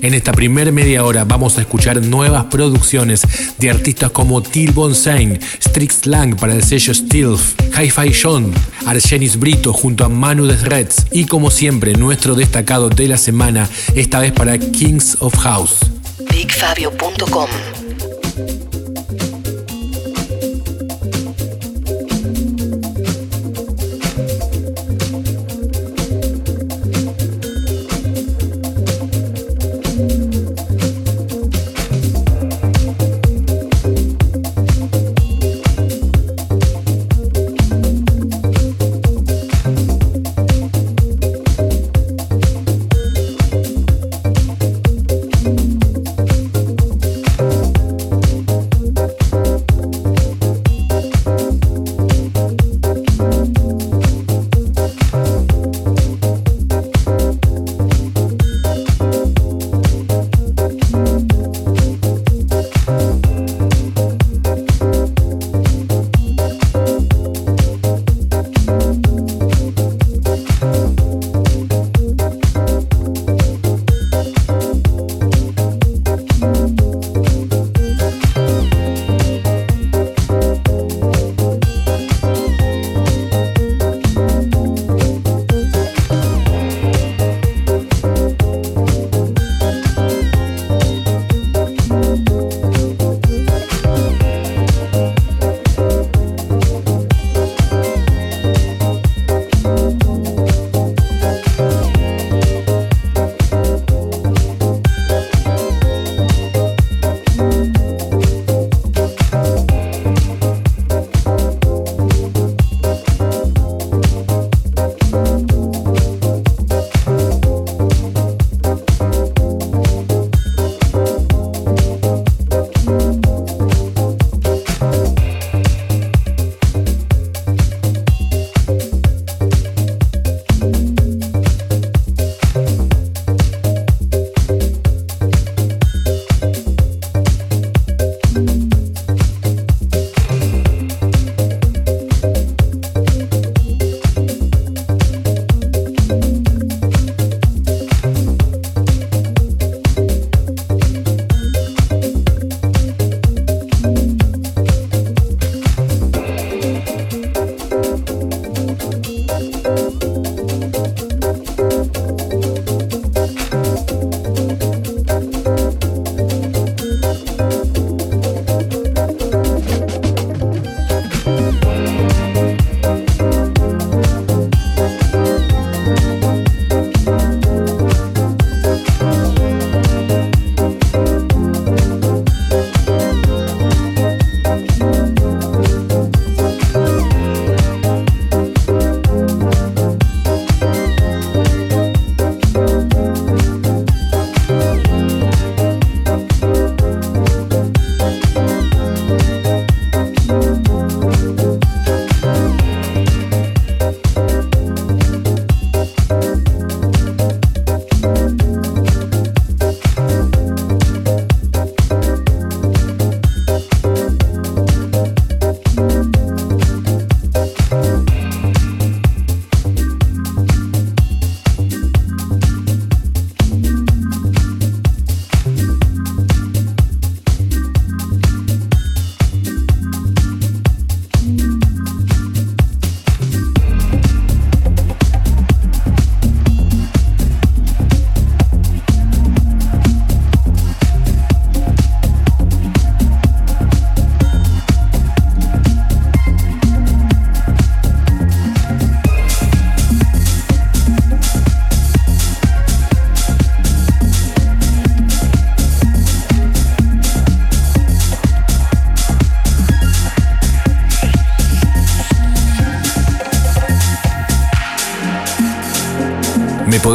En esta primer media hora vamos a escuchar nuevas producciones de artistas como Till Bonsane, Strix Lang para el sello Stealth, Hi-Fi John, Argenis Brito junto a Manu Reds y como siempre nuestro destacado de la semana, esta vez para Kings of House. BigFabio.com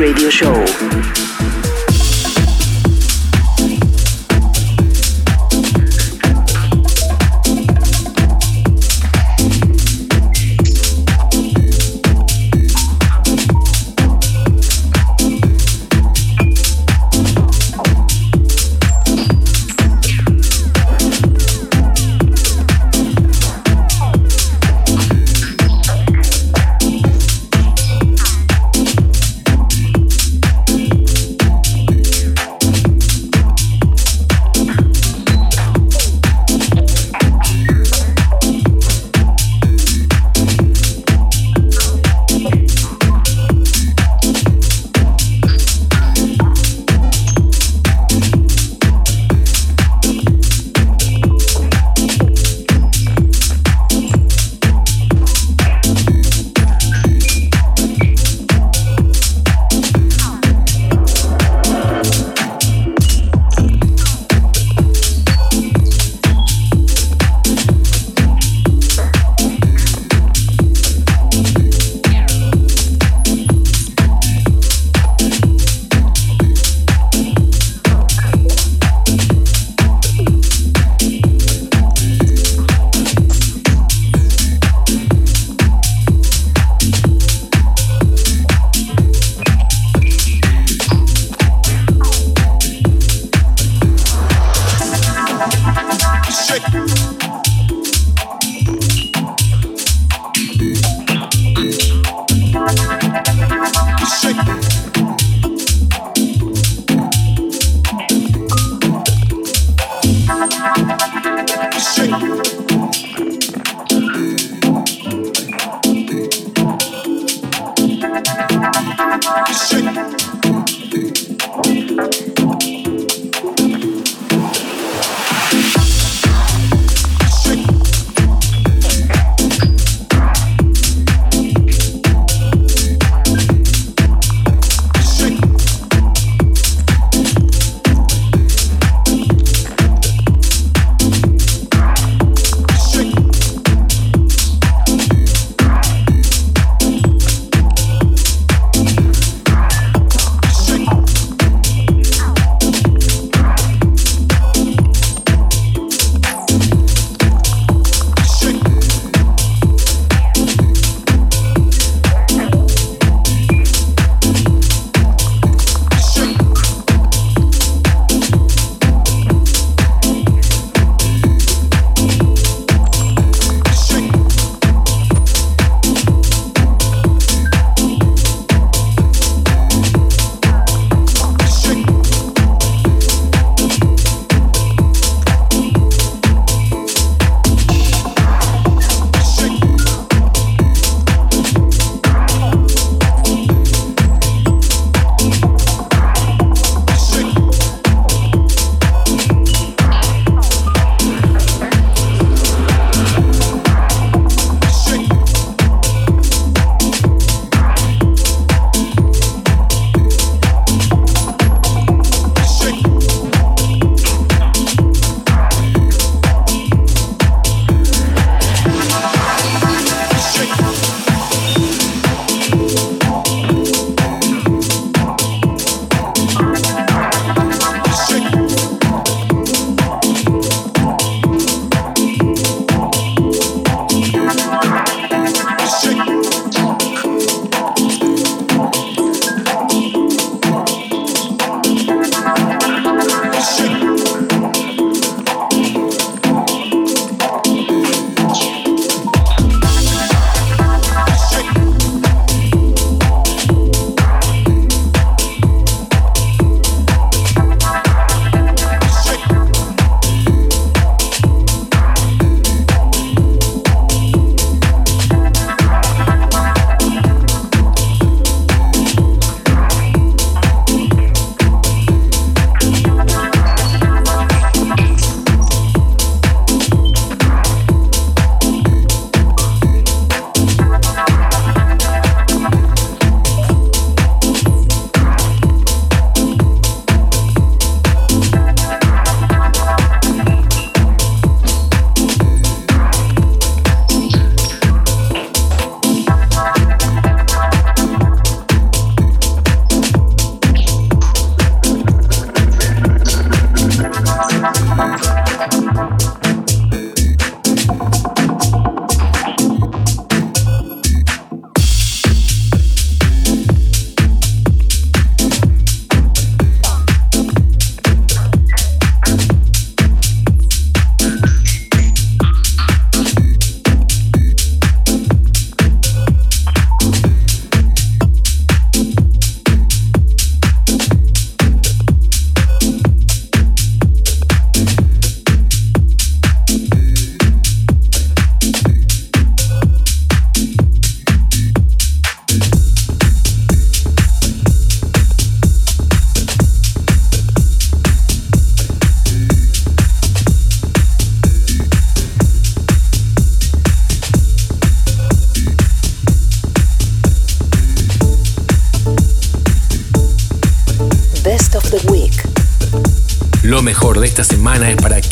radio show Shake.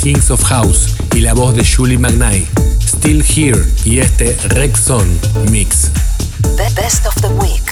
Kings of House y la voz de Julie McKnight. Still Here y este Rexon Mix. The best of the week.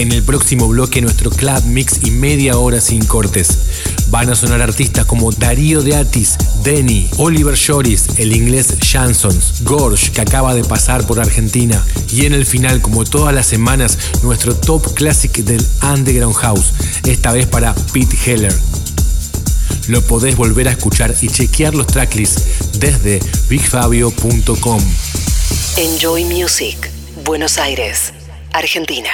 En el próximo bloque nuestro club mix y media hora sin cortes. Van a sonar artistas como Darío de Atis, Denny, Oliver Shoris, el inglés Jansons, Gorge, que acaba de pasar por Argentina. Y en el final, como todas las semanas, nuestro top classic del Underground House, esta vez para Pete Heller. Lo podés volver a escuchar y chequear los tracklists desde bigfabio.com. Enjoy Music, Buenos Aires, Argentina.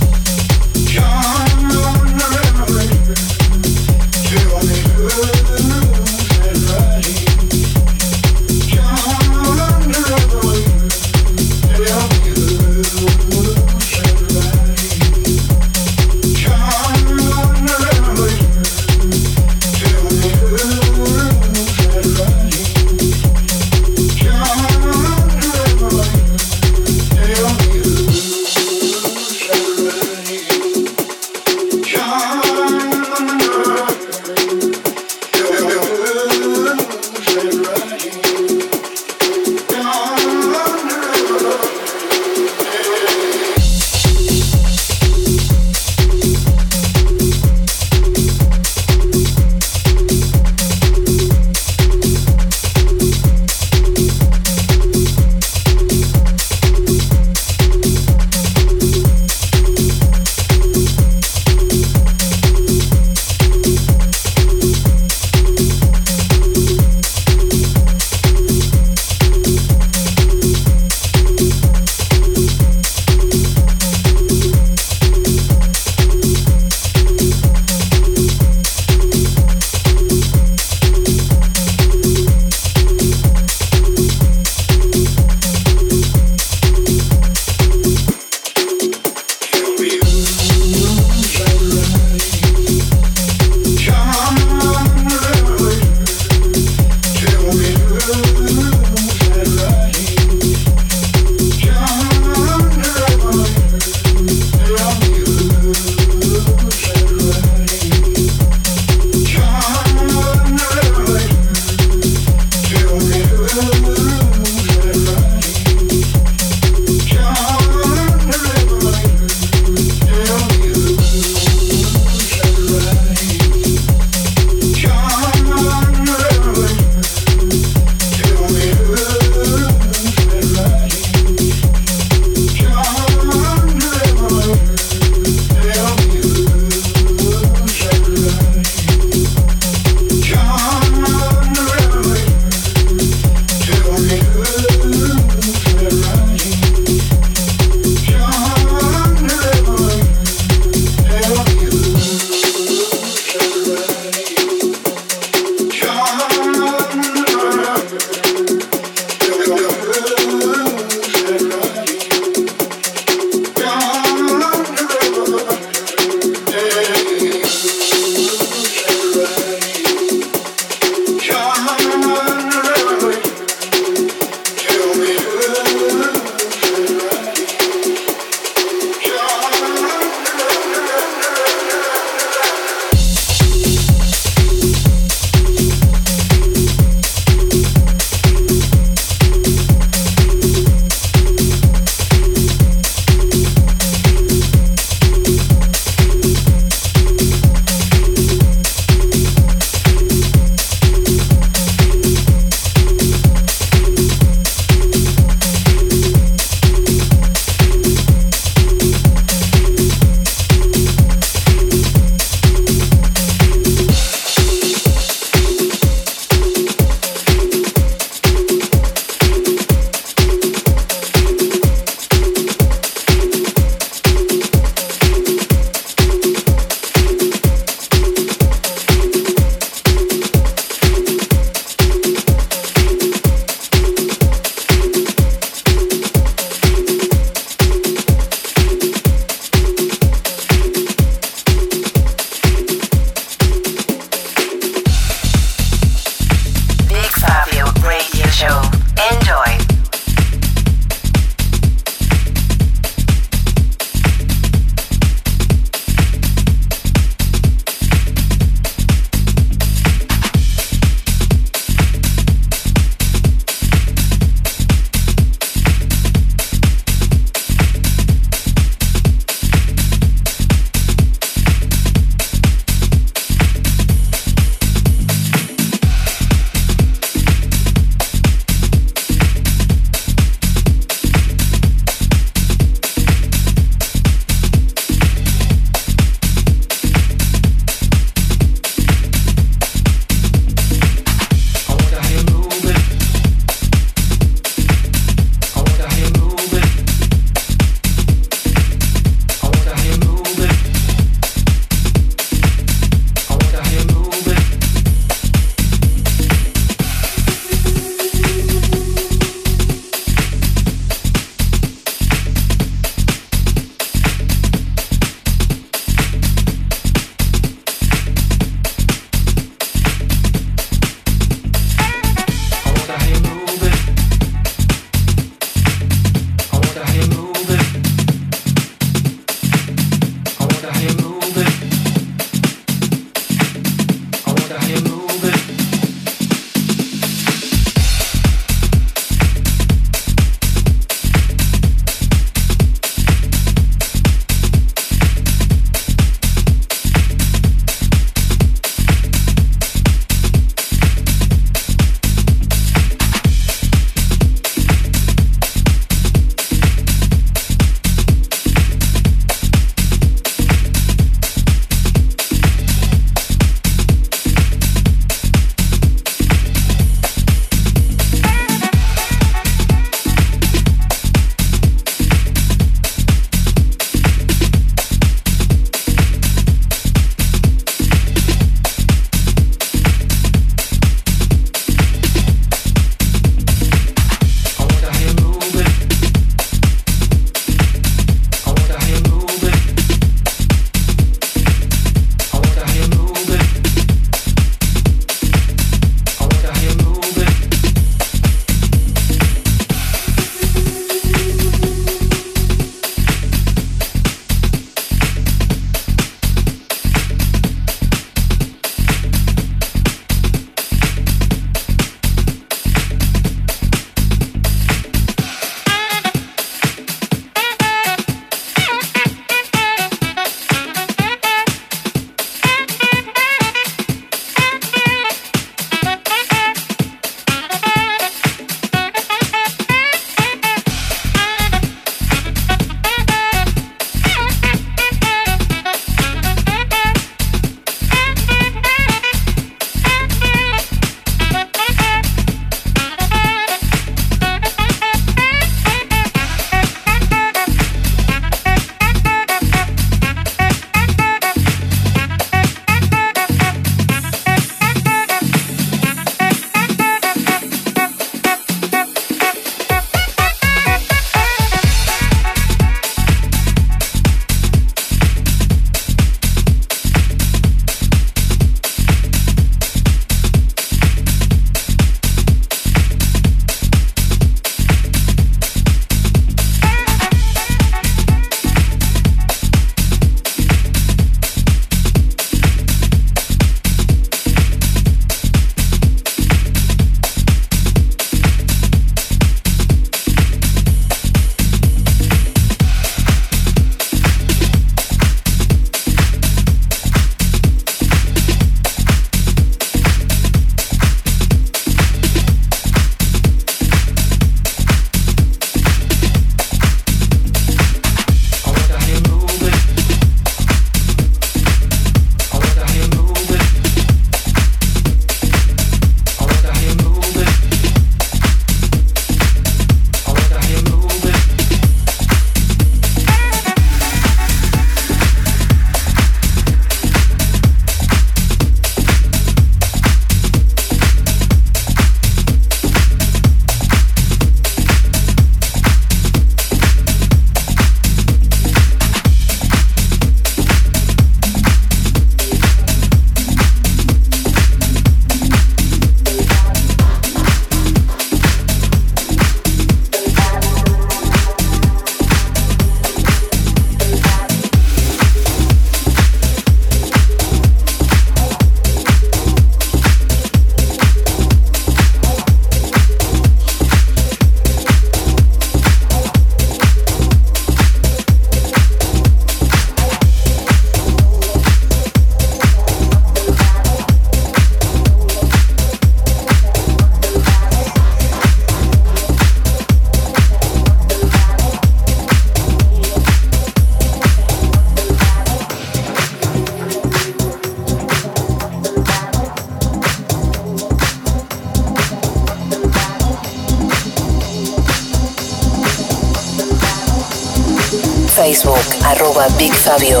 Fabio.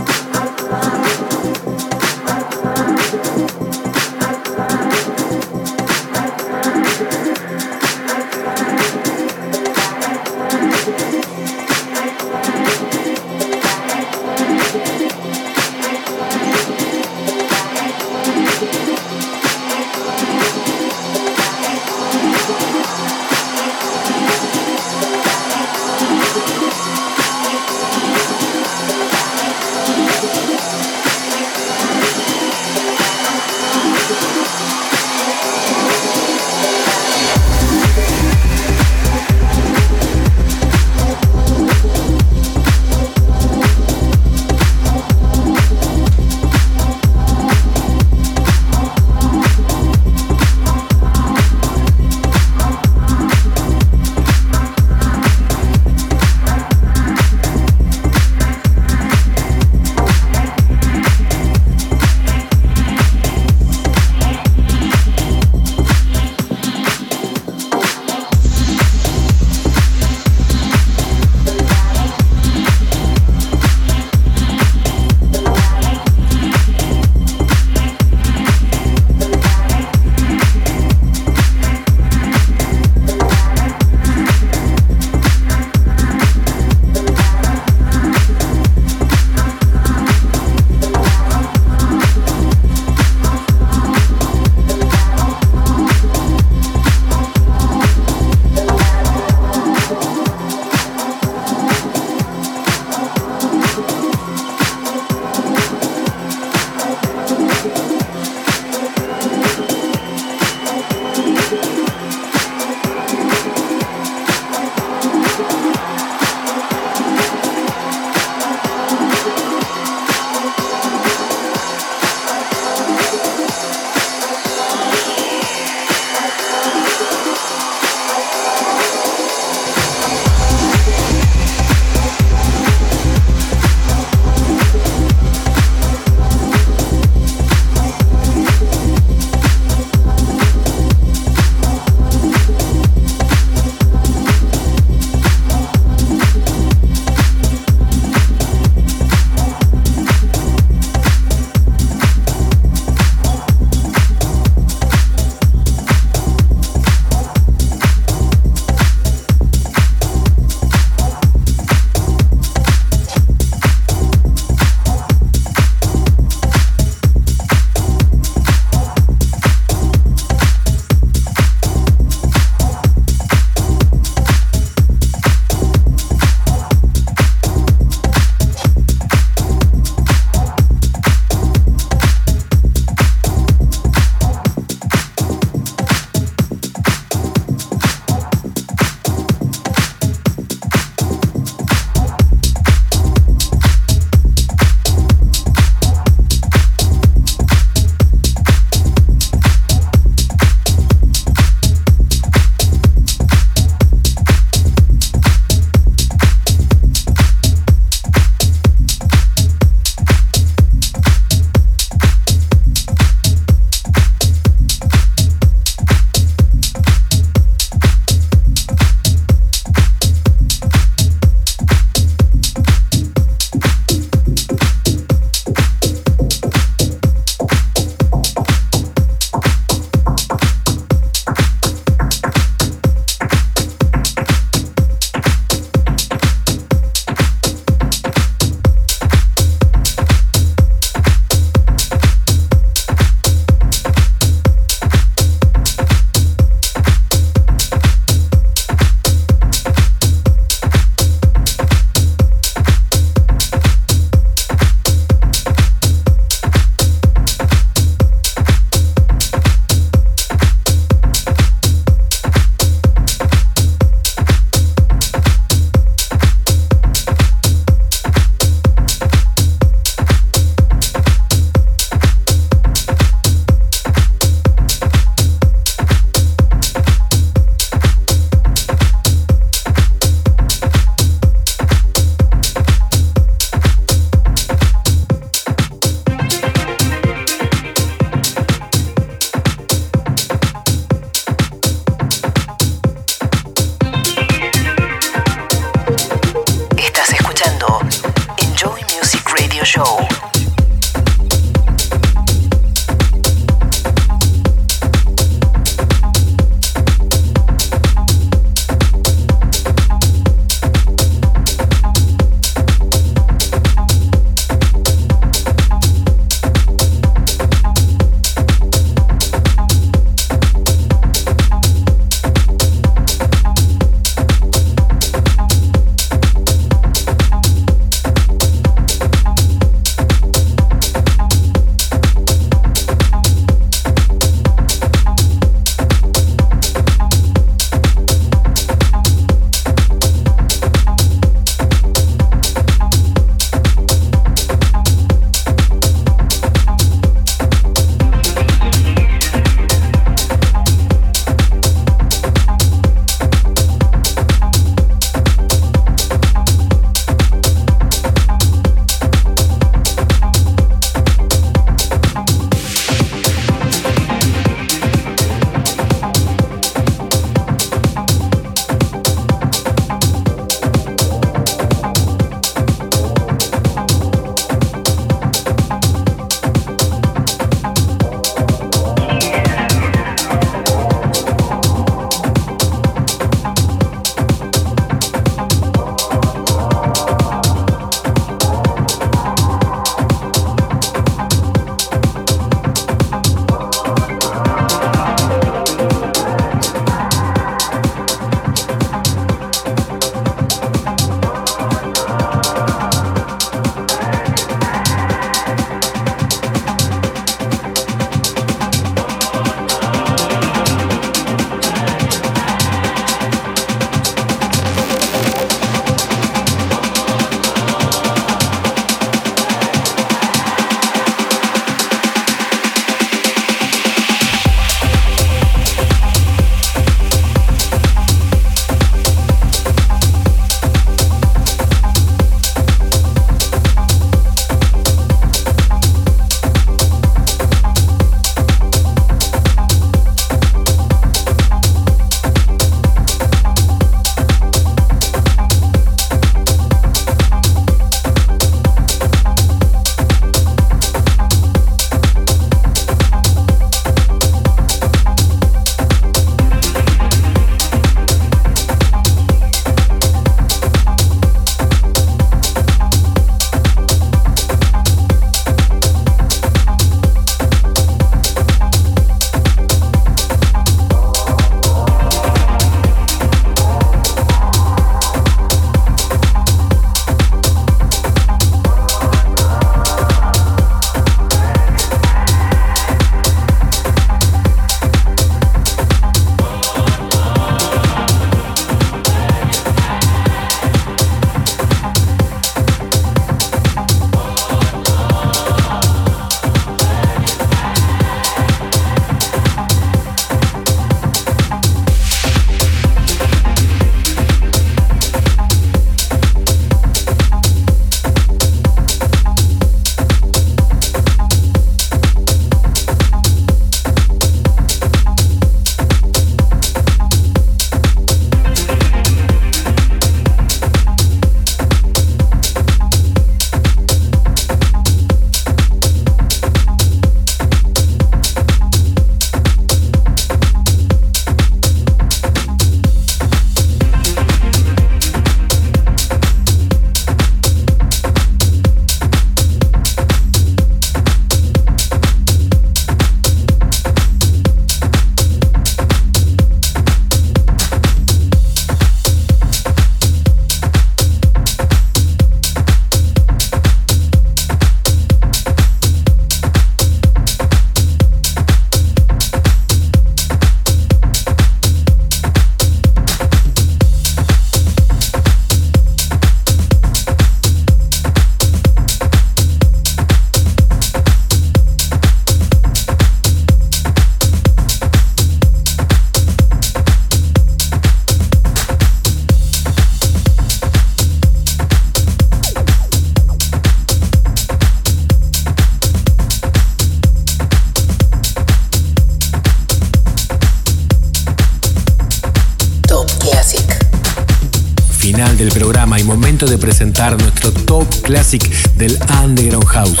Presentar nuestro top classic del Underground House.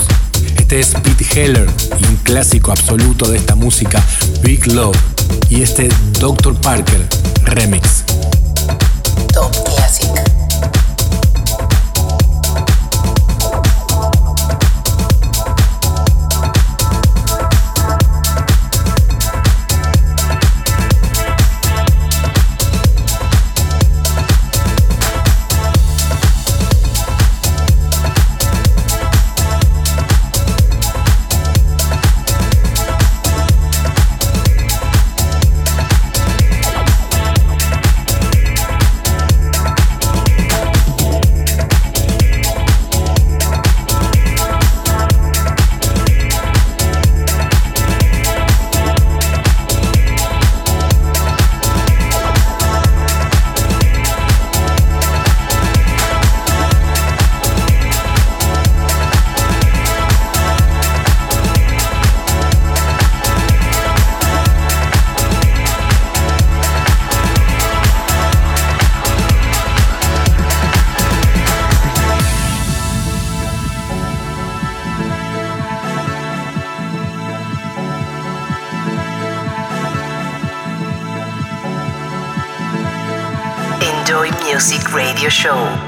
Este es Pete Heller un clásico absoluto de esta música, Big Love, y este Dr. Parker Remix. Joy Music Radio Show.